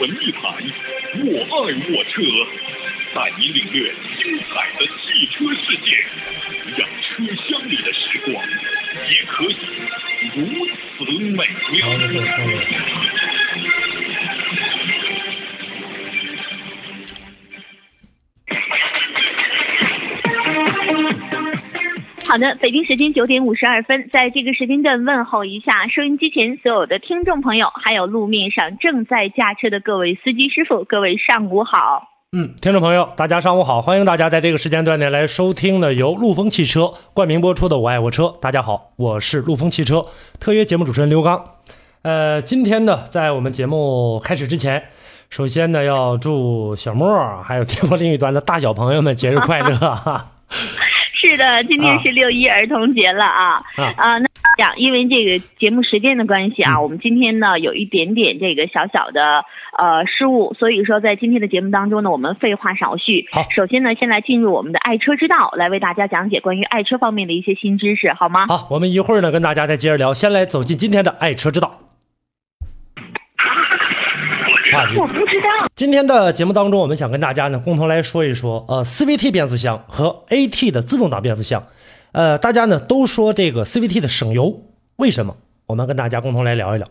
文艺台，我爱我车，带你领略精彩的汽车世界，让车厢里的时光也可以如此美妙。好的，北京时间九点五十二分，在这个时间段问候一下收音机前所有的听众朋友，还有路面上正在驾车的各位司机师傅，各位上午好。嗯，听众朋友，大家上午好，欢迎大家在这个时间段内来收听的由陆风汽车冠名播出的《我爱我车》。大家好，我是陆风汽车特约节目主持人刘刚。呃，今天呢，在我们节目开始之前，首先呢，要祝小莫还有电波另一端的大小朋友们节日快乐。是的，今天是六一儿童节了啊啊！那讲，因为这个节目时间的关系啊，我们今天呢有一点点这个小小的呃失误，所以说在今天的节目当中呢，我们废话少叙。好，首先呢，先来进入我们的爱车之道，来为大家讲解关于爱车方面的一些新知识，好吗？好，我们一会儿呢跟大家再接着聊，先来走进今天的爱车之道。我不知道。今天的节目当中，我们想跟大家呢共同来说一说，呃，CVT 变速箱和 AT 的自动挡变速箱。呃，大家呢都说这个 CVT 的省油，为什么？我们跟大家共同来聊一聊。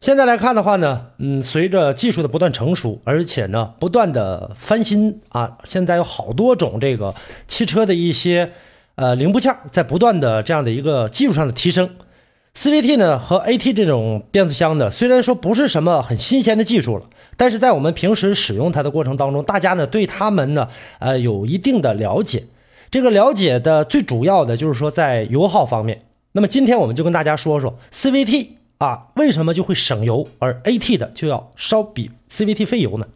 现在来看的话呢，嗯，随着技术的不断成熟，而且呢不断的翻新啊，现在有好多种这个汽车的一些呃零部件在不断的这样的一个技术上的提升。CVT 呢和 AT 这种变速箱呢，虽然说不是什么很新鲜的技术了，但是在我们平时使用它的过程当中，大家呢对它们呢呃有一定的了解。这个了解的最主要的就是说在油耗方面。那么今天我们就跟大家说说 CVT 啊为什么就会省油，而 AT 的就要稍比 CVT 费油呢？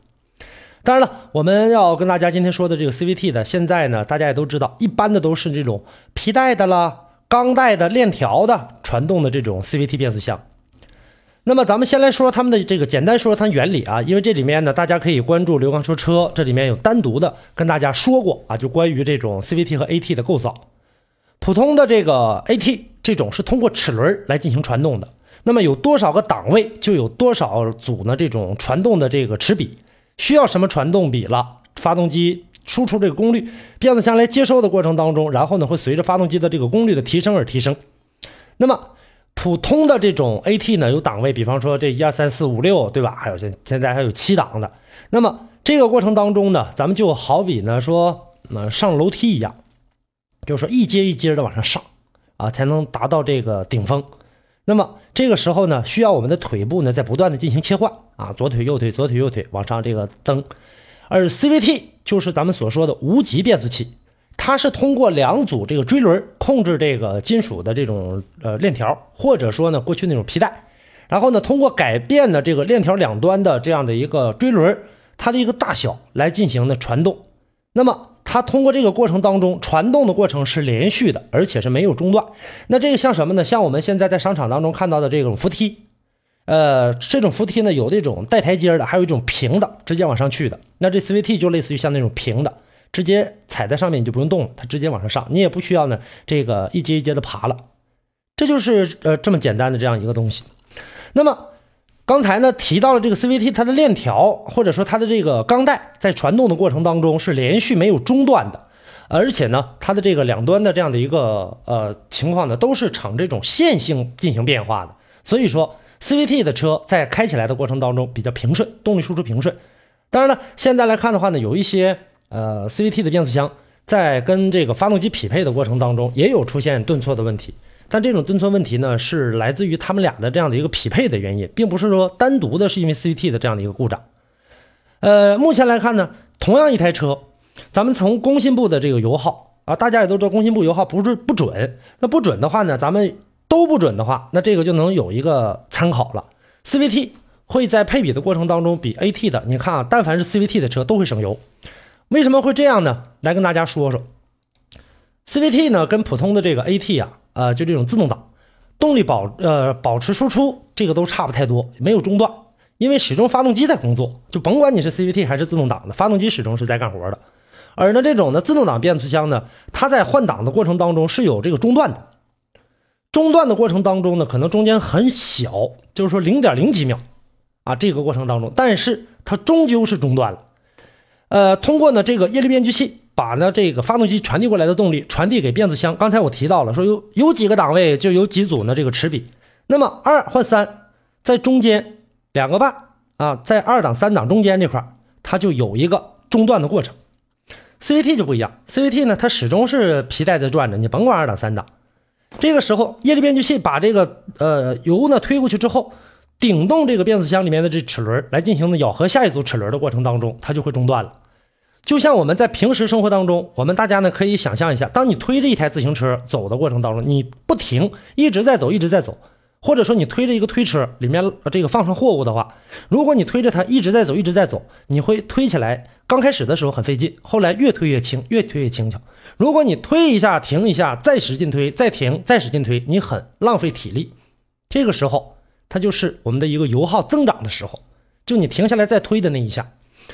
当然了，我们要跟大家今天说的这个 CVT 的，现在呢大家也都知道，一般的都是这种皮带的啦。钢带的链条的传动的这种 CVT 变速箱，那么咱们先来说说它们的这个简单说说它原理啊，因为这里面呢，大家可以关注刘刚说车，这里面有单独的跟大家说过啊，就关于这种 CVT 和 AT 的构造。普通的这个 AT 这种是通过齿轮来进行传动的，那么有多少个档位就有多少组呢？这种传动的这个齿比需要什么传动比了？发动机。输出这个功率，变速箱来接收的过程当中，然后呢会随着发动机的这个功率的提升而提升。那么普通的这种 AT 呢有档位，比方说这一二三四五六，对吧？还有现现在还有七档的。那么这个过程当中呢，咱们就好比呢说，呃上楼梯一样，就是说一阶一阶的往上上啊，才能达到这个顶峰。那么这个时候呢，需要我们的腿部呢在不断的进行切换啊，左腿右腿左腿右腿往上这个蹬。而 CVT 就是咱们所说的无级变速器，它是通过两组这个锥轮控制这个金属的这种呃链条，或者说呢过去那种皮带，然后呢通过改变呢这个链条两端的这样的一个锥轮，它的一个大小来进行的传动。那么它通过这个过程当中传动的过程是连续的，而且是没有中断。那这个像什么呢？像我们现在在商场当中看到的这种扶梯。呃，这种扶梯呢，有这种带台阶的，还有一种平的，直接往上去的。那这 CVT 就类似于像那种平的，直接踩在上面你就不用动了，它直接往上上，你也不需要呢这个一阶一阶的爬了。这就是呃这么简单的这样一个东西。那么刚才呢提到了这个 CVT，它的链条或者说它的这个钢带在传动的过程当中是连续没有中断的，而且呢它的这个两端的这样的一个呃情况呢都是呈这种线性进行变化的，所以说。CVT 的车在开起来的过程当中比较平顺，动力输出平顺。当然了，现在来看的话呢，有一些呃 CVT 的变速箱在跟这个发动机匹配的过程当中也有出现顿挫的问题。但这种顿挫问题呢，是来自于他们俩的这样的一个匹配的原因，并不是说单独的是因为 CVT 的这样的一个故障。呃，目前来看呢，同样一台车，咱们从工信部的这个油耗啊，大家也都知道工信部油耗不是不准，那不准的话呢，咱们。都不准的话，那这个就能有一个参考了。CVT 会在配比的过程当中比 AT 的，你看啊，但凡是 CVT 的车都会省油。为什么会这样呢？来跟大家说说，CVT 呢跟普通的这个 AT 啊，呃，就这种自动挡，动力保呃保持输出这个都差不太多，没有中断，因为始终发动机在工作，就甭管你是 CVT 还是自动挡的，发动机始终是在干活的。而呢这种呢自动挡变速箱呢，它在换挡的过程当中是有这个中断的。中断的过程当中呢，可能中间很小，就是说零点零几秒，啊，这个过程当中，但是它终究是中断了。呃，通过呢这个液力变矩器把呢这个发动机传递过来的动力传递给变速箱。刚才我提到了，说有有几个档位就有几组呢这个齿比。那么二换三，在中间两个半啊，在二档三档中间这块，它就有一个中断的过程。CVT 就不一样，CVT 呢它始终是皮带在转着，你甭管二档三档。这个时候液力变矩器把这个呃油呢推过去之后。顶动这个变速箱里面的这齿轮来进行的咬合下一组齿轮的过程当中，它就会中断了。就像我们在平时生活当中，我们大家呢可以想象一下，当你推着一台自行车走的过程当中，你不停一直在走，一直在走，或者说你推着一个推车里面这个放上货物的话，如果你推着它一直在走，一直在走，你会推起来，刚开始的时候很费劲，后来越推越轻，越推越轻巧。如果你推一下，停一下，再使劲推，再停，再使劲推，你很浪费体力。这个时候。它就是我们的一个油耗增长的时候，就你停下来再推的那一下。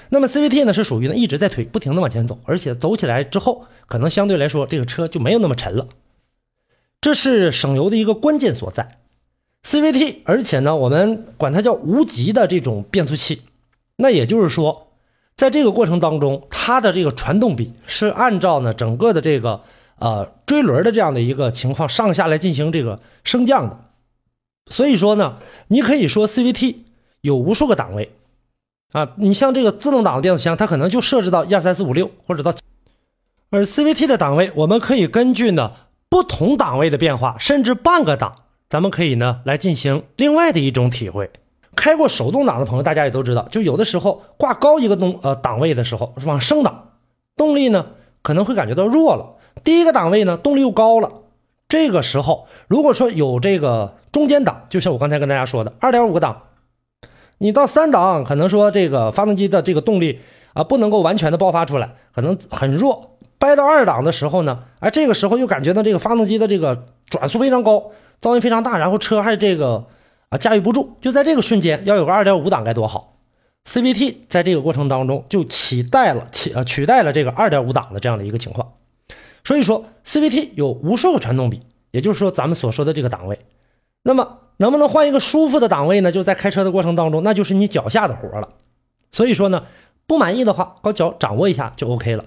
那么 CVT 呢是属于呢一直在推，不停的往前走，而且走起来之后，可能相对来说这个车就没有那么沉了。这是省油的一个关键所在。CVT，而且呢我们管它叫无级的这种变速器，那也就是说，在这个过程当中，它的这个传动比是按照呢整个的这个呃追轮的这样的一个情况上下来进行这个升降的。所以说呢，你可以说 CVT 有无数个档位啊，你像这个自动挡的变速箱，它可能就设置到一二三四五六或者到，而 CVT 的档位，我们可以根据呢不同档位的变化，甚至半个档，咱们可以呢来进行另外的一种体会。开过手动挡的朋友，大家也都知道，就有的时候挂高一个动呃档位的时候，是往升档，动力呢可能会感觉到弱了。第一个档位呢动力又高了，这个时候如果说有这个。中间档就像我刚才跟大家说的，二点五个档，你到三档可能说这个发动机的这个动力啊不能够完全的爆发出来，可能很弱。掰到二档的时候呢，而这个时候又感觉到这个发动机的这个转速非常高，噪音非常大，然后车还这个啊驾驭不住。就在这个瞬间，要有个二点五档该多好！CVT 在这个过程当中就取代了取呃取代了这个二点五档的这样的一个情况。所以说 CVT 有无数个传动比，也就是说咱们所说的这个档位。那么能不能换一个舒服的档位呢？就在开车的过程当中，那就是你脚下的活了。所以说呢，不满意的话，把脚掌握一下就 OK 了。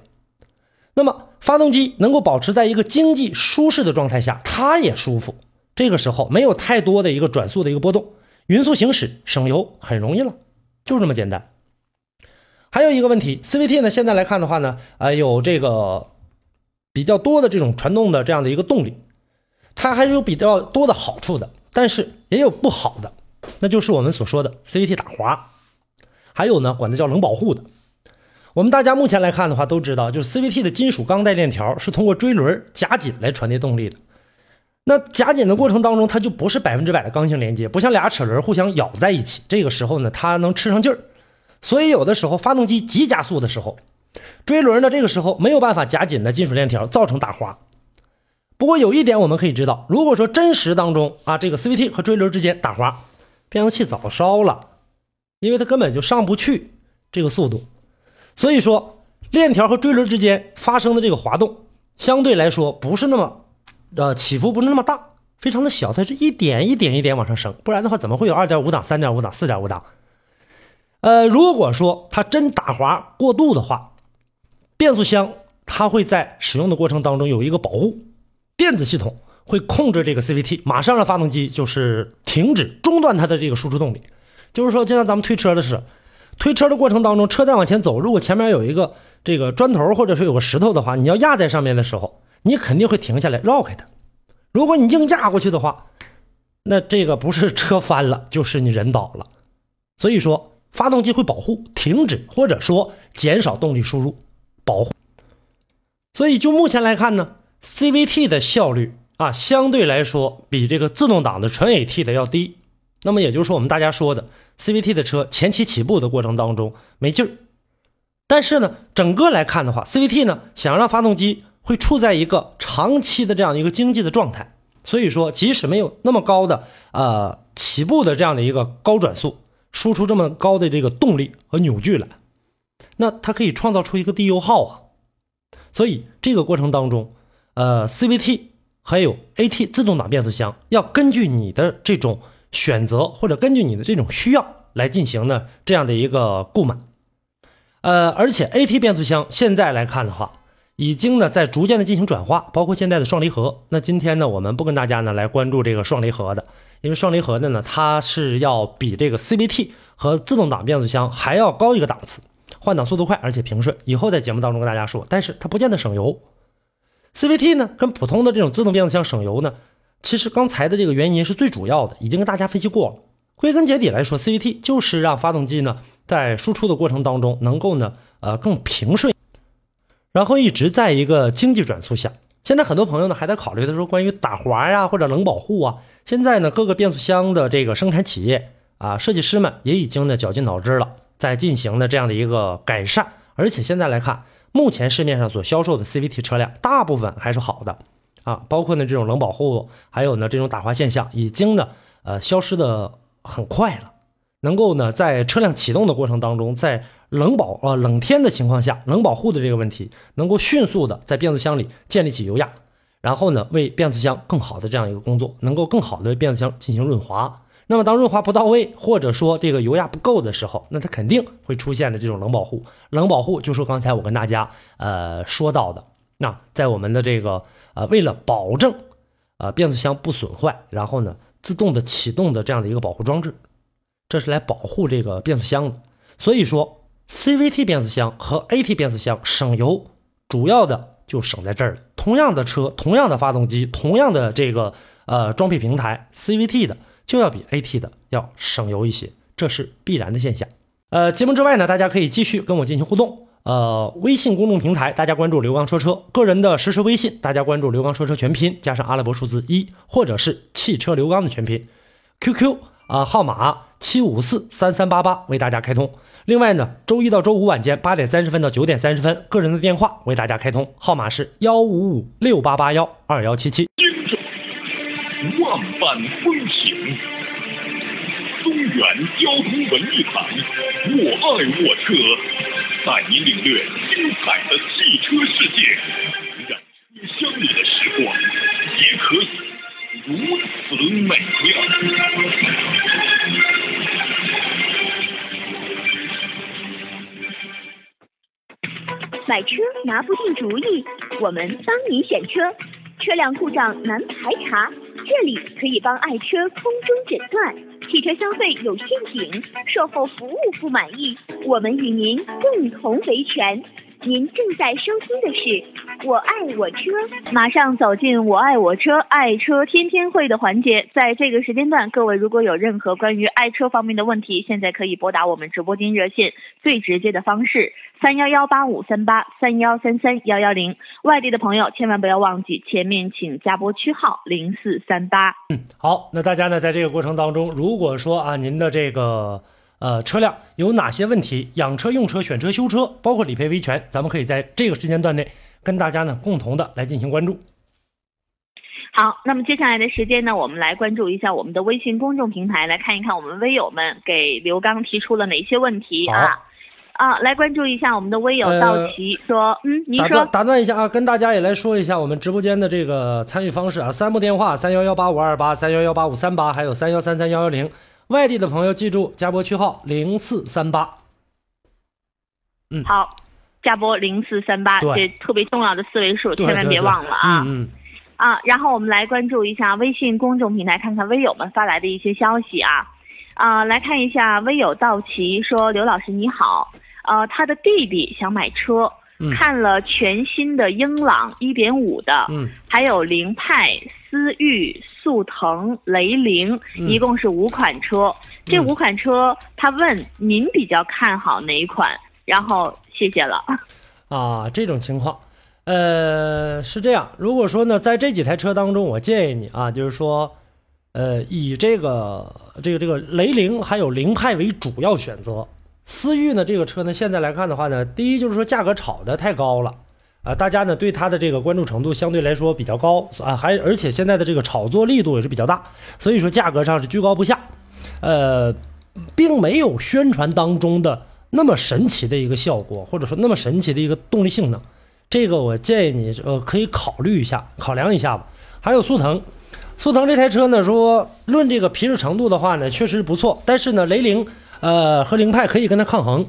那么发动机能够保持在一个经济舒适的状态下，它也舒服。这个时候没有太多的一个转速的一个波动，匀速行驶省油很容易了，就这么简单。还有一个问题，CVT 呢现在来看的话呢，呃，有这个比较多的这种传动的这样的一个动力，它还是有比较多的好处的。但是也有不好的，那就是我们所说的 CVT 打滑，还有呢，管它叫冷保护的。我们大家目前来看的话，都知道，就是 CVT 的金属钢带链条是通过锥轮夹紧来传递动力的。那夹紧的过程当中，它就不是百分之百的刚性连接，不像俩齿轮互相咬在一起。这个时候呢，它能吃上劲儿，所以有的时候发动机急加速的时候，锥轮呢这个时候没有办法夹紧的金属链条，造成打滑。不过有一点我们可以知道，如果说真实当中啊，这个 CVT 和锥轮之间打滑，变速器早烧了，因为它根本就上不去这个速度。所以说，链条和锥轮之间发生的这个滑动，相对来说不是那么，呃，起伏不是那么大，非常的小，它是一点一点一点往上升。不然的话，怎么会有二点五档、三点五档、四点五档？呃，如果说它真打滑过度的话，变速箱它会在使用的过程当中有一个保护。电子系统会控制这个 CVT，马上让发动机就是停止中断它的这个输出动力。就是说，就像咱们推车的是，推车的过程当中，车在往前走，如果前面有一个这个砖头或者是有个石头的话，你要压在上面的时候，你肯定会停下来绕开它。如果你硬压过去的话，那这个不是车翻了，就是你人倒了。所以说，发动机会保护停止或者说减少动力输入，保护。所以就目前来看呢。CVT 的效率啊，相对来说比这个自动挡的纯 AT 的要低。那么也就是说，我们大家说的 CVT 的车前期起步的过程当中没劲儿。但是呢，整个来看的话，CVT 呢想让发动机会处在一个长期的这样一个经济的状态，所以说即使没有那么高的呃起步的这样的一个高转速，输出这么高的这个动力和扭矩来，那它可以创造出一个低油耗啊。所以这个过程当中。呃，CVT 还有 AT 自动挡变速箱，要根据你的这种选择或者根据你的这种需要来进行呢这样的一个购买。呃，而且 AT 变速箱现在来看的话，已经呢在逐渐的进行转化，包括现在的双离合。那今天呢，我们不跟大家呢来关注这个双离合的，因为双离合的呢，它是要比这个 CVT 和自动挡变速箱还要高一个档次，换挡速度快，而且平顺。以后在节目当中跟大家说，但是它不见得省油。CVT 呢，跟普通的这种自动变速箱省油呢，其实刚才的这个原因是最主要的，已经跟大家分析过了。归根结底来说，CVT 就是让发动机呢。在输出的过程当中，能够呢，呃，更平顺，然后一直在一个经济转速下。现在很多朋友呢还在考虑的说，关于打滑呀或者冷保护啊。现在呢，各个变速箱的这个生产企业啊，设计师们也已经呢绞尽脑汁了，在进行的这样的一个改善。而且现在来看，目前市面上所销售的 CVT 车辆，大部分还是好的啊，包括呢这种冷保护，还有呢这种打滑现象，已经呢呃消失的很快了。能够呢，在车辆启动的过程当中，在冷保呃冷天的情况下，冷保护的这个问题，能够迅速的在变速箱里建立起油压，然后呢，为变速箱更好的这样一个工作，能够更好的为变速箱进行润滑。那么当润滑不到位，或者说这个油压不够的时候，那它肯定会出现的这种冷保护。冷保护就是刚才我跟大家呃说到的，那在我们的这个呃为了保证呃变速箱不损坏，然后呢自动的启动的这样的一个保护装置。这是来保护这个变速箱的，所以说 CVT 变速箱和 AT 变速箱省油，主要的就省在这儿了。同样的车，同样的发动机，同样的这个呃装配平台，CVT 的就要比 AT 的要省油一些，这是必然的现象。呃，节目之外呢，大家可以继续跟我进行互动。呃，微信公众平台大家关注刘刚说车，个人的实时微信大家关注刘刚说车全拼加上阿拉伯数字一，或者是汽车刘刚的全拼，QQ 啊号码。七五四三三八八为大家开通。另外呢，周一到周五晚间八点三十分到九点三十分，个人的电话为大家开通，号码是幺五五六八八幺二幺七七。万般风，中原交通文艺台，我爱我车，带你领略精彩的汽车世界，让车厢里的时光也可以如此美妙。买车拿不定主意，我们帮你选车。车辆故障难排查，这里可以帮爱车空中诊断。汽车消费有陷阱，售后服务不满意，我们与您共同维权。您正在收听的是《我爱我车》，马上走进《我爱我车》爱车天天会的环节。在这个时间段，各位如果有任何关于爱车方面的问题，现在可以拨打我们直播间热线，最直接的方式三幺幺八五三八三幺三三幺幺零。外地的朋友千万不要忘记前面请加拨区号零四三八。嗯，好，那大家呢，在这个过程当中，如果说啊，您的这个。呃，车辆有哪些问题？养车、用车、选车、修车，包括理赔维权，咱们可以在这个时间段内跟大家呢共同的来进行关注。好，那么接下来的时间呢，我们来关注一下我们的微信公众平台，来看一看我们微友们给刘刚提出了哪些问题啊？啊，来关注一下我们的微友道奇说，嗯，您说，打断一下啊，跟大家也来说一下我们直播间的这个参与方式啊，三部电话：三幺幺八五二八、三幺幺八五三八，还有三幺三三幺幺零。外地的朋友记住加拨区号零四三八。嗯，好，加拨零四三八，这特别重要的四位数，千万别忘了啊。嗯。啊，然后我们来关注一下微信公众平台，看看微友们发来的一些消息啊。啊，来看一下微友道奇说：“刘老师你好，呃，他的弟弟想买车，看了全新的英朗一点五的，嗯，还有凌派、思域。”速腾、雷凌，一共是五款车。这五款车，他问您比较看好哪一款？然后谢谢了。啊，这种情况，呃，是这样。如果说呢，在这几台车当中，我建议你啊，就是说，呃，以这个这个这个雷凌还有凌派为主要选择。思域呢，这个车呢，现在来看的话呢，第一就是说价格炒的太高了。啊，大家呢对它的这个关注程度相对来说比较高啊，还而且现在的这个炒作力度也是比较大，所以说价格上是居高不下，呃，并没有宣传当中的那么神奇的一个效果，或者说那么神奇的一个动力性能，这个我建议你呃可以考虑一下，考量一下吧。还有速腾，速腾这台车呢说论这个皮实程度的话呢确实不错，但是呢雷凌呃，和凌派可以跟它抗衡。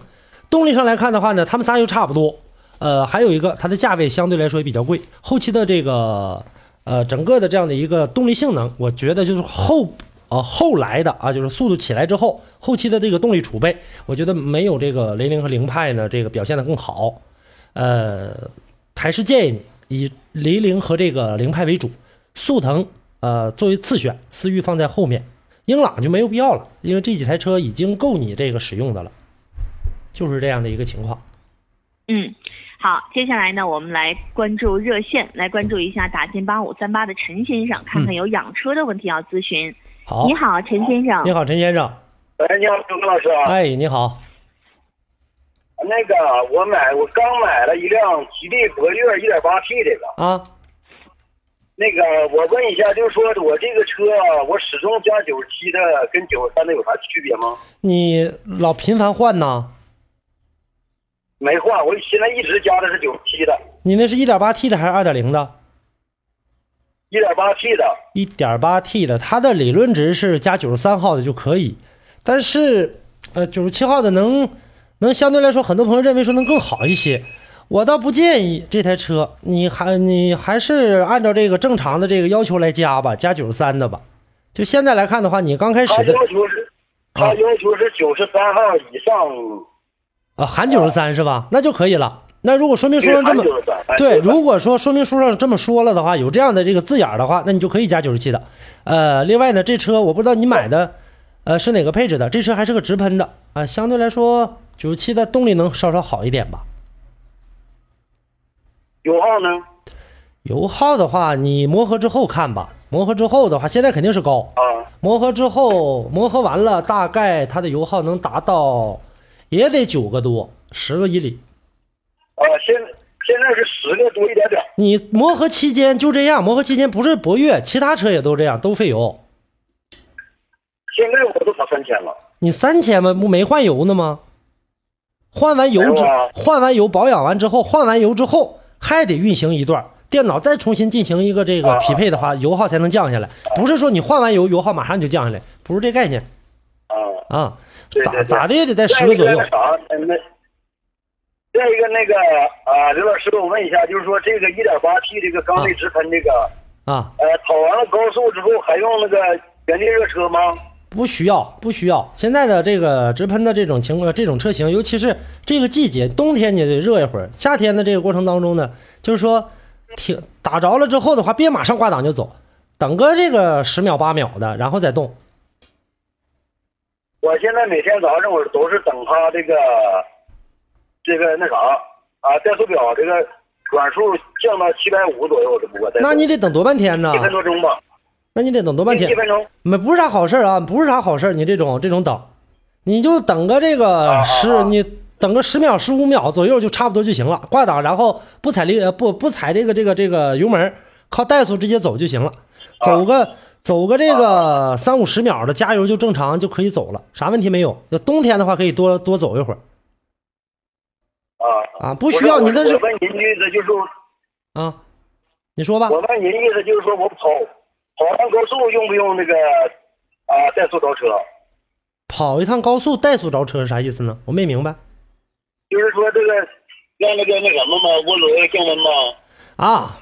动力上来看的话呢，他们仨又差不多。呃，还有一个，它的价位相对来说也比较贵。后期的这个呃，整个的这样的一个动力性能，我觉得就是后呃后来的啊，就是速度起来之后，后期的这个动力储备，我觉得没有这个雷凌和凌派呢这个表现的更好。呃，还是建议你以雷凌和这个凌派为主，速腾呃作为次选，思域放在后面，英朗就没有必要了，因为这几台车已经够你这个使用的了，就是这样的一个情况。嗯。好，接下来呢，我们来关注热线，来关注一下打进八五三八的陈先生，看看有养车的问题要咨询。好，你好，陈先生。你好，陈先生。哎，你好，周哥老师。哎，你好。那个，我买，我刚买了一辆吉利博越 1.8T 这个。啊。那个，我问一下，就是说我这个车，我始终加九十七的，跟九十三的有啥区别吗？你老频繁换呢？没换，我现在一直加的是九十七的。你那是一点八 T 的还是二点零的？一点八 T 的。一点八 T 的，它的理论值是加九十三号的就可以，但是呃九十七号的能能相对来说，很多朋友认为说能更好一些。我倒不建议这台车，你还你还是按照这个正常的这个要求来加吧，加九十三的吧。就现在来看的话，你刚开始的要求是，他要求是九十三号以上。啊，含九十三是吧？那就可以了。那如果说明书上这么对，如果说说明书上这么说了的话，有这样的这个字眼的话，那你就可以加九十七的。呃，另外呢，这车我不知道你买的呃是哪个配置的，这车还是个直喷的啊，相对来说九十七的动力能稍稍好一点吧。油耗呢？油耗的话，你磨合之后看吧。磨合之后的话，现在肯定是高啊。磨合之后，磨合完了，大概它的油耗能达到。也得九个多，十个以里。啊，现现在是十个多一点点。你磨合期间就这样，磨合期间不是博越，其他车也都这样，都费油。现在我都跑三千了。你三千吗？不没换油呢吗？换完油之换完油保养完之后，换完油之后还得运行一段，电脑再重新进行一个这个匹配的话，油耗才能降下来。不是说你换完油，油耗马上就降下来，不是这概念。啊啊。咋咋的也得在十个左右。再一个那个啊，刘老师，我问一下，就是说这个一点八 T 这个缸内直喷这个啊，呃，跑完了高速之后还用那个原地热车吗？不需要，不需要。现在的这个直喷的这种情况，这种车型，尤其是这个季节，冬天你得热一会儿，夏天的这个过程当中呢，就是说停打着了之后的话，别马上挂档就走，等个这个十秒八秒的，然后再动。我现在每天早上我都是等它这个，这个那啥啊，怠速表这个转速降到七百五左右，只不过那你得等多半天呢？一分多钟吧。那你得等多半天？一分钟。没不是啥好事啊，不是啥好事你这种这种等，你就等个这个十，你等个十秒十五秒左右就差不多就行了。挂档，然后不踩力不不踩这个这个这个油门，靠怠速直接走就行了，走个。走个这个三五十秒的加油就正常就可以走了，啥问题没有。要冬天的话可以多多走一会儿。啊啊，不需要你那是。我问您的意思就是。啊，你说吧。我问您的意思就是说我跑跑完高速用不用那个啊怠速着车？跑一趟高速怠速着车是啥意思呢？我没明白。就是说这个让那个那什么嘛涡轮降温吗？啊。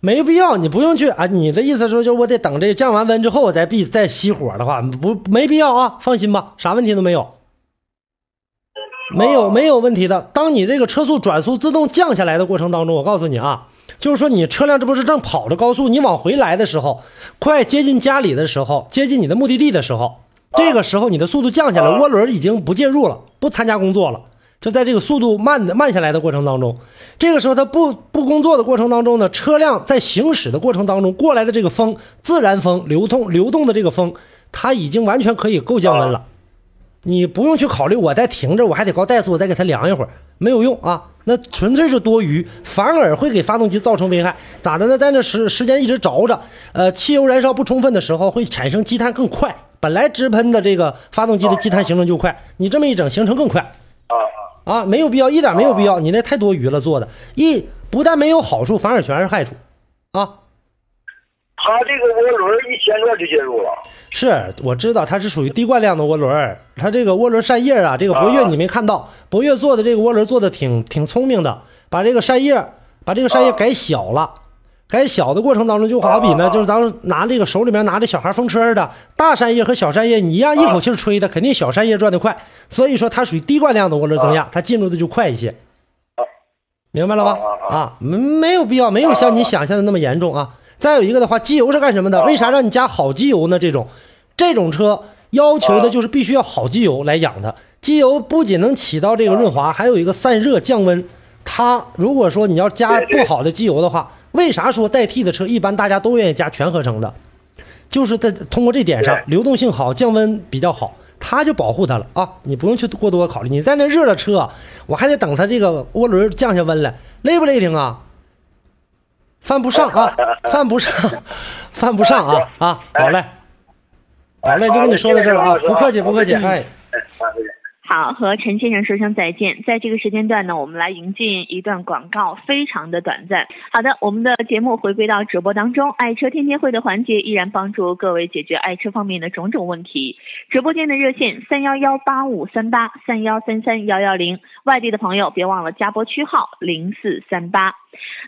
没必要，你不用去啊！你的意思说，就是我得等这降完温之后，我再闭再熄火的话，不没必要啊！放心吧，啥问题都没有，没有没有问题的。当你这个车速转速自动降下来的过程当中，我告诉你啊，就是说你车辆这不是正跑着高速，你往回来的时候，快接近家里的时候，接近你的目的地的时候，这个时候你的速度降下来，涡轮已经不介入了，不参加工作了。就在这个速度慢的慢下来的过程当中，这个时候它不不工作的过程当中呢，车辆在行驶的过程当中过来的这个风，自然风流通流动的这个风，它已经完全可以够降温了。你不用去考虑我再停着，我还得高怠速，我再给它凉一会儿，没有用啊，那纯粹是多余，反而会给发动机造成危害。咋的呢？在那时时间一直着着，呃，汽油燃烧不充分的时候，会产生积碳更快。本来直喷的这个发动机的积碳形成就快，你这么一整，形成更快。啊。啊，没有必要，一点没有必要，你那太多余了，做的，一不但没有好处，反而全是害处，啊。它这个涡轮一千转就介入了。是，我知道它是属于低惯量的涡轮，它这个涡轮扇叶啊，这个博越你没看到，博越做的这个涡轮做的挺挺聪明的，把这个扇叶把这个扇叶改小了。改小的过程当中，就好比呢，就是咱们拿这个手里面拿着小孩风车似的，大扇叶和小扇叶，你一样一口气吹的，肯定小扇叶转的快。所以说它属于低惯量的涡轮增压，它进入的就快一些。明白了吧？啊，没没有必要，没有像你想象的那么严重啊。再有一个的话，机油是干什么的？为啥让你加好机油呢？这种这种车要求的就是必须要好机油来养它。机油不仅能起到这个润滑，还有一个散热降温。它如果说你要加不好的机油的话，为啥说代替的车一般大家都愿意加全合成的？就是在通过这点上，流动性好，降温比较好，它就保护它了啊！你不用去过多考虑。你在那热了车，我还得等它这个涡轮降下温来，累不累挺啊？犯不上啊，犯不上，犯不上啊啊！好嘞，好嘞，就跟你说到这儿啊，不客气，不客气，哎。好，和陈先生说声再见。在这个时间段呢，我们来迎进一段广告，非常的短暂。好的，我们的节目回归到直播当中，爱车天天会的环节依然帮助各位解决爱车方面的种种问题。直播间的热线三幺幺八五三八三幺三三幺幺零，外地的朋友别忘了加拨区号零四三八。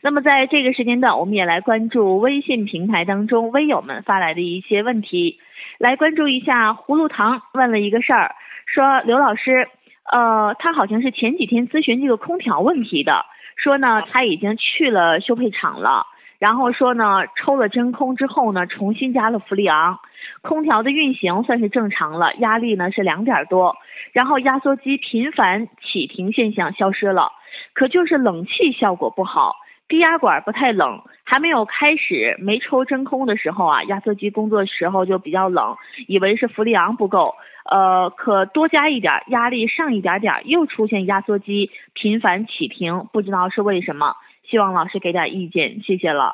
那么在这个时间段，我们也来关注微信平台当中微友们发来的一些问题，来关注一下葫芦糖问了一个事儿。说刘老师，呃，他好像是前几天咨询这个空调问题的，说呢他已经去了修配厂了，然后说呢抽了真空之后呢重新加了氟利昂，空调的运行算是正常了，压力呢是两点多，然后压缩机频繁启停现象消失了，可就是冷气效果不好，低压管不太冷，还没有开始没抽真空的时候啊，压缩机工作时候就比较冷，以为是氟利昂不够。呃，可多加一点压力上一点点，又出现压缩机频繁启停，不知道是为什么？希望老师给点意见，谢谢了。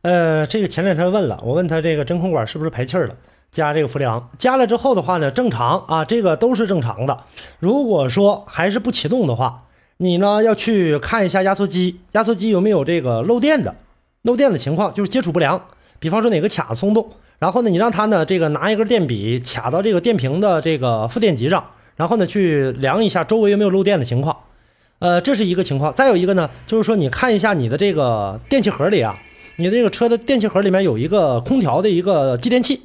呃，这个前两天问了，我问他这个真空管是不是排气儿了？加这个氟利昂，加了之后的话呢，正常啊，这个都是正常的。如果说还是不启动的话，你呢要去看一下压缩机，压缩机有没有这个漏电的，漏电的情况就是接触不良，比方说哪个卡松动。然后呢，你让他呢，这个拿一根电笔卡到这个电瓶的这个负电极上，然后呢去量一下周围有没有漏电的情况，呃，这是一个情况。再有一个呢，就是说你看一下你的这个电器盒里啊，你的这个车的电器盒里面有一个空调的一个继电器，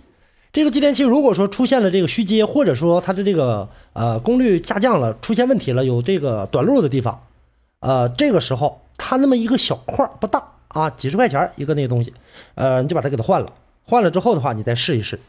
这个继电器如果说出现了这个虚接，或者说它的这个呃功率下降了，出现问题了，有这个短路的地方，呃，这个时候它那么一个小块不大啊，几十块钱一个那个东西，呃，你就把它给它换了。换了之后的话，你再试一试，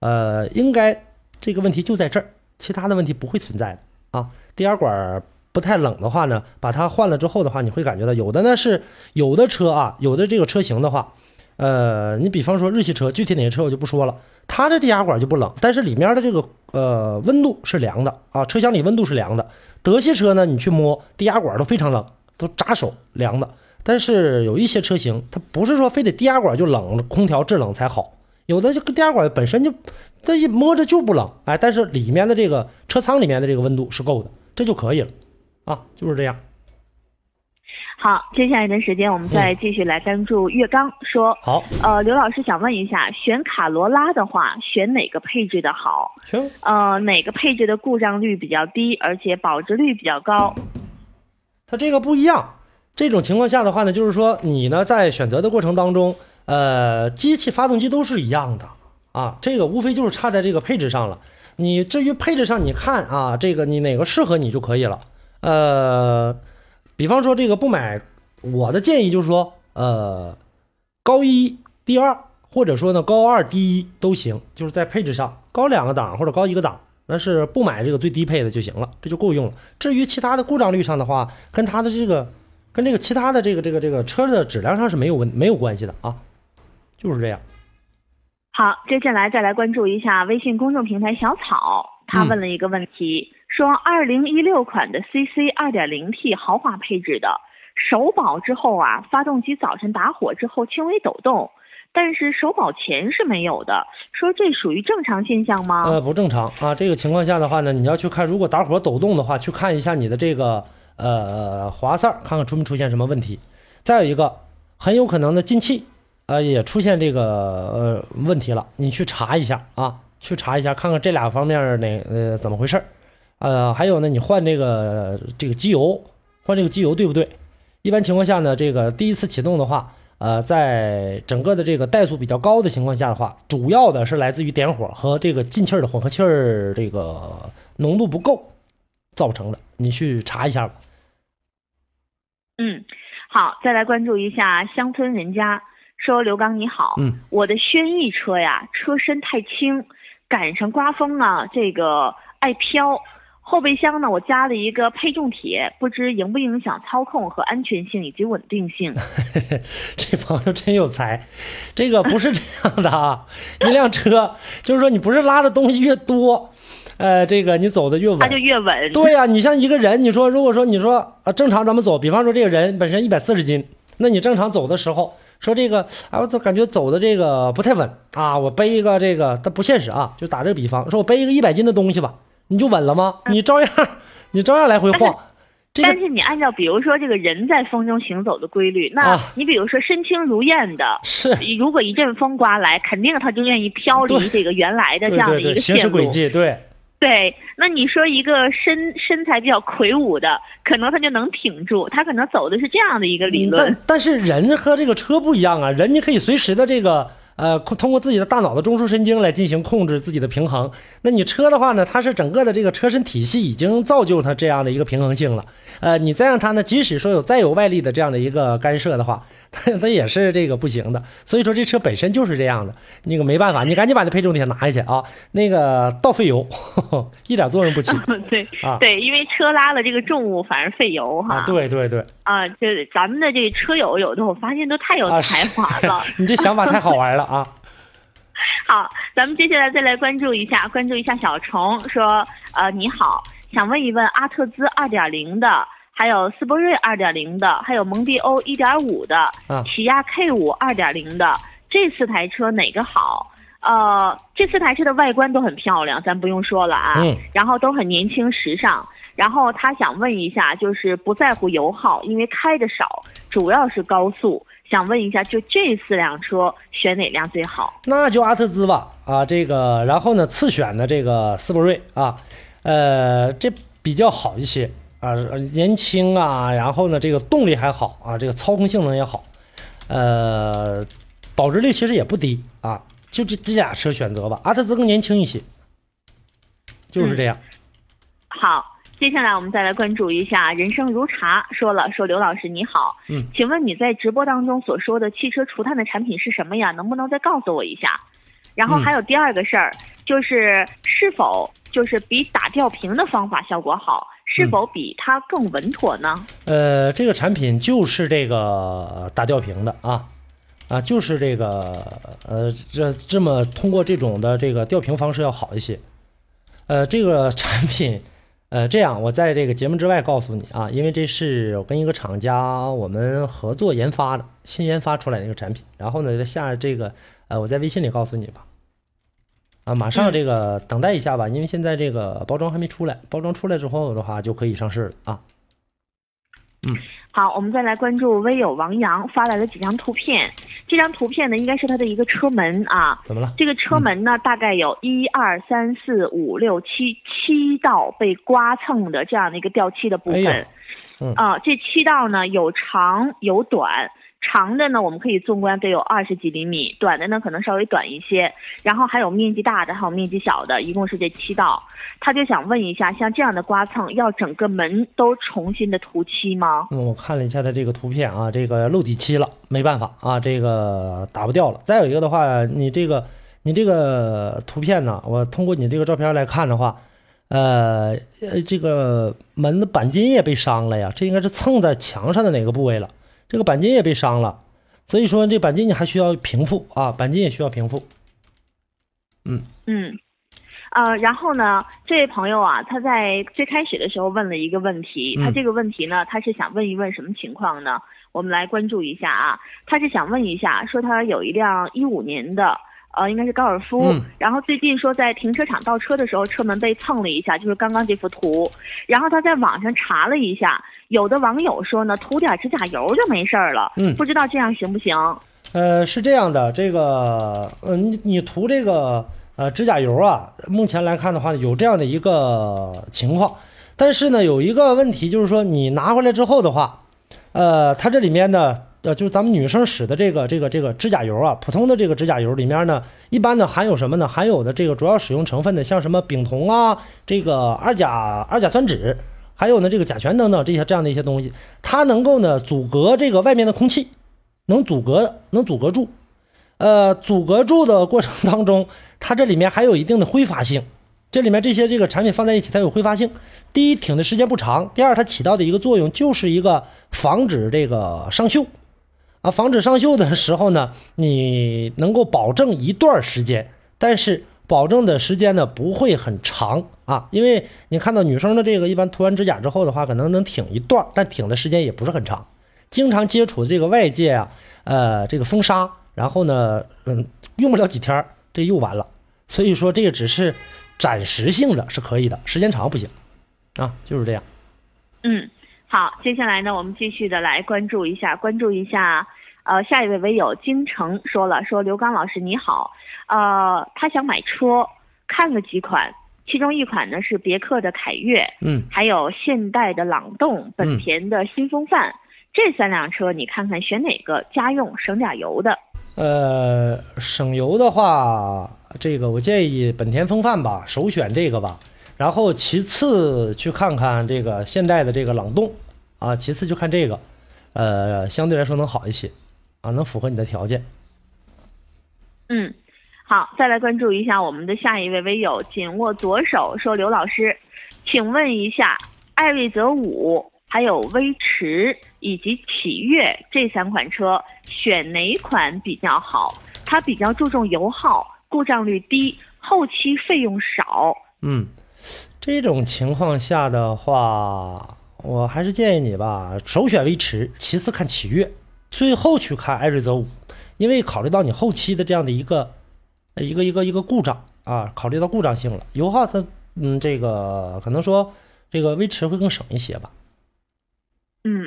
呃，应该这个问题就在这儿，其他的问题不会存在的啊。低压管不太冷的话呢，把它换了之后的话，你会感觉到有的呢是有的车啊，有的这个车型的话，呃，你比方说日系车，具体哪个车我就不说了，它的低压管就不冷，但是里面的这个呃温度是凉的啊，车厢里温度是凉的。德系车呢，你去摸低压管都非常冷，都扎手凉的。但是有一些车型，它不是说非得低压管就冷，空调制冷才好。有的这个低压管本身就，它一摸着就不冷，哎，但是里面的这个车舱里面的这个温度是够的，这就可以了，啊，就是这样。好，接下来的时间我们再继续来关注月刚说。好，呃，刘老师想问一下，选卡罗拉的话，选哪个配置的好？行。呃，哪个配置的故障率比较低，而且保值率比较高？它这个不一样。这种情况下的话呢，就是说你呢在选择的过程当中，呃，机器发动机都是一样的啊，这个无非就是差在这个配置上了。你至于配置上，你看啊，这个你哪个适合你就可以了。呃，比方说这个不买，我的建议就是说，呃，高一低二，或者说呢高二低一都行，就是在配置上高两个档或者高一个档，那是不买这个最低配的就行了，这就够用了。至于其他的故障率上的话，跟它的这个。跟这个其他的这个这个这个车的质量上是没有问没有关系的啊，就是这样。好，接下来再来关注一下微信公众平台小草，他问了一个问题，说二零一六款的 CC 二点零 T 豪华配置的首保之后啊，发动机早晨打火之后轻微抖动，但是首保前是没有的，说这属于正常现象吗？呃，不正常啊。这个情况下的话呢，你要去看，如果打火抖动的话，去看一下你的这个。呃，滑塞看看出没出现什么问题。再有一个，很有可能的进气呃，也出现这个呃问题了，你去查一下啊，去查一下，看看这俩方面哪呃怎么回事儿。呃，还有呢，你换这个这个机油，换这个机油对不对？一般情况下呢，这个第一次启动的话，呃，在整个的这个怠速比较高的情况下的话，主要的是来自于点火和这个进气的混合气儿这个浓度不够造成的。你去查一下吧。嗯，好，再来关注一下乡村人家说刘刚你好，嗯，我的轩逸车呀，车身太轻，赶上刮风啊，这个爱飘。后备箱呢，我加了一个配重铁，不知影不影响操控和安全性以及稳定性。这朋友真有才，这个不是这样的啊！一辆车就是说，你不是拉的东西越多，呃，这个你走的越稳，它就越稳。对呀，你像一个人，你说如果说你说啊，正常咱们走，比方说这个人本身一百四十斤，那你正常走的时候，说这个啊，我怎感觉走的这个不太稳啊？我背一个这个，它不现实啊！就打这个比方，说我背一个一百斤的东西吧。你就稳了吗？你照样，你照样来回晃。但是你按照比如说这个人在风中行走的规律，那你比如说身轻如燕的，是如果一阵风刮来，肯定他就愿意飘离这个原来的这样的一个行驶轨迹。对对，那你说一个身身材比较魁梧的，可能他就能挺住，他可能走的是这样的一个理论。但但是人和这个车不一样啊，人你可以随时的这个。呃，通过自己的大脑的中枢神经来进行控制自己的平衡。那你车的话呢，它是整个的这个车身体系已经造就它这样的一个平衡性了。呃，你再让它呢，即使说有再有外力的这样的一个干涉的话，它 它也是这个不行的。所以说这车本身就是这样的，那个没办法，你赶紧把那配重铁拿下去啊，那个倒费油，一点作用不起。对啊，对，因为车拉了这个重物反而费油哈。对对对。啊，就咱们的这个车友有的我发现都太有才华了。你这想法太好玩了啊！好，咱们接下来再来关注一下，关注一下小虫说，呃，你好，想问一问阿特兹二点零的，还有斯铂瑞二点零的，还有蒙迪欧一点五的，起亚 K 五二点零的，这四台车哪个好？呃，这四台车的外观都很漂亮，咱不用说了啊，嗯然后都很年轻时尚。然后他想问一下，就是不在乎油耗，因为开的少，主要是高速。想问一下，就这四辆车选哪辆最好？那就阿特兹吧，啊，这个，然后呢，次选的这个斯铂瑞啊，呃，这比较好一些啊，年轻啊，然后呢，这个动力还好啊，这个操控性能也好，呃，保值率其实也不低啊，就这这俩车选择吧，阿特兹更年轻一些，就是这样。好。接下来我们再来关注一下人生如茶。说了说刘老师你好，嗯，请问你在直播当中所说的汽车除碳的产品是什么呀？能不能再告诉我一下？然后还有第二个事儿，就是是否就是比打吊瓶的方法效果好？是否比它更稳妥呢？呃，这个产品就是这个打吊瓶的啊啊，就是这个呃这这么通过这种的这个吊瓶方式要好一些。呃，这个产品。呃，这样我在这个节目之外告诉你啊，因为这是我跟一个厂家我们合作研发的新研发出来的一个产品，然后呢，下这个呃，我在微信里告诉你吧。啊，马上这个等待一下吧，因为现在这个包装还没出来，包装出来之后的话就可以上市了啊。嗯，好，我们再来关注微友王洋发来了几张图片。这张图片呢，应该是他的一个车门啊。怎么了？这个车门呢，大概有一二三四五六七七道被刮蹭的这样的一个掉漆的部分。嗯。啊，这七道呢，有长有短。长的呢，我们可以纵观得有二十几厘米；短的呢，可能稍微短一些。然后还有面积大的，还有面积小的，一共是这七道。他就想问一下，像这样的刮蹭，要整个门都重新的涂漆吗？嗯，我看了一下他这个图片啊，这个漏底漆了，没办法啊，这个打不掉了。再有一个的话，你这个你这个图片呢，我通过你这个照片来看的话，呃呃，这个门的钣金也被伤了呀，这应该是蹭在墙上的哪个部位了？这个钣金也被伤了，所以说这钣金你还需要平复啊，钣金也需要平复。嗯嗯，呃，然后呢，这位朋友啊，他在最开始的时候问了一个问题，他这个问题呢，他是想问一问什么情况呢？我们来关注一下啊，他是想问一下，说他有一辆一五年的。呃，应该是高尔夫。然后最近说在停车场倒车的时候，车门被蹭了一下，就是刚刚这幅图。然后他在网上查了一下，有的网友说呢，涂点指甲油就没事儿了。嗯，不知道这样行不行？呃，是这样的，这个，嗯，你你涂这个呃指甲油啊，目前来看的话，有这样的一个情况，但是呢，有一个问题就是说，你拿回来之后的话，呃，它这里面呢，呃，就是咱们女生使的这个这个这个指甲油啊，普通的这个指甲油里面呢，一般呢含有什么呢？含有的这个主要使用成分呢，像什么丙酮啊，这个二甲二甲酸酯，还有呢这个甲醛等等这些这样的一些东西，它能够呢阻隔这个外面的空气。能阻隔，能阻隔住，呃，阻隔住的过程当中，它这里面还有一定的挥发性。这里面这些这个产品放在一起，它有挥发性。第一，挺的时间不长；第二，它起到的一个作用就是一个防止这个生锈啊，防止生锈的时候呢，你能够保证一段时间，但是保证的时间呢不会很长啊，因为你看到女生的这个一般涂完指甲之后的话，可能能挺一段，但挺的时间也不是很长。经常接触的这个外界啊，呃，这个风沙，然后呢，嗯，用不了几天，这又完了。所以说，这个只是暂时性的，是可以的，时间长不行，啊，就是这样。嗯，好，接下来呢，我们继续的来关注一下，关注一下，呃，下一位微友京城说了，说刘刚老师你好，呃，他想买车，看了几款，其中一款呢是别克的凯越，嗯，还有现代的朗动，本田的新风范。这三辆车，你看看选哪个家用省点油的？呃，省油的话，这个我建议本田锋范吧，首选这个吧。然后其次去看看这个现代的这个朗动啊，其次就看这个，呃，相对来说能好一些啊，能符合你的条件。嗯，好，再来关注一下我们的下一位微友，紧握左手说：“刘老师，请问一下，艾瑞泽五。”还有威驰以及启悦这三款车，选哪款比较好？它比较注重油耗，故障率低，后期费用少。嗯，这种情况下的话，我还是建议你吧，首选威驰，其次看启悦，最后去看艾瑞泽五，因为考虑到你后期的这样的一个一个一个一个故障啊，考虑到故障性了，油耗它嗯，这个可能说这个威驰会更省一些吧。嗯，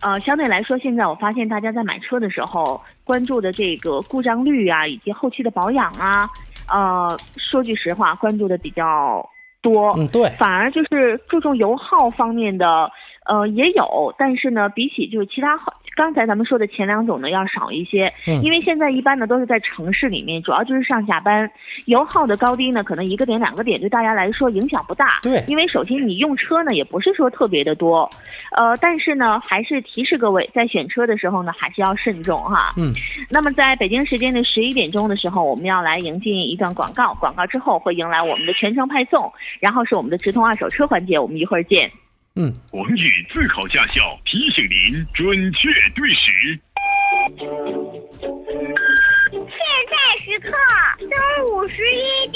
呃，相对来说，现在我发现大家在买车的时候关注的这个故障率啊，以及后期的保养啊，呃，说句实话，关注的比较多。嗯，对，反而就是注重油耗方面的，呃，也有，但是呢，比起就是其他刚才咱们说的前两种呢要少一些，因为现在一般呢都是在城市里面，主要就是上下班，油耗的高低呢可能一个点两个点对大家来说影响不大。对，因为首先你用车呢也不是说特别的多，呃，但是呢还是提示各位在选车的时候呢还是要慎重哈。嗯。那么在北京时间的十一点钟的时候，我们要来迎进一段广告，广告之后会迎来我们的全程派送，然后是我们的直通二手车环节，我们一会儿见。嗯。广宇自考驾校提醒您准确对时。现在时刻中午十一点。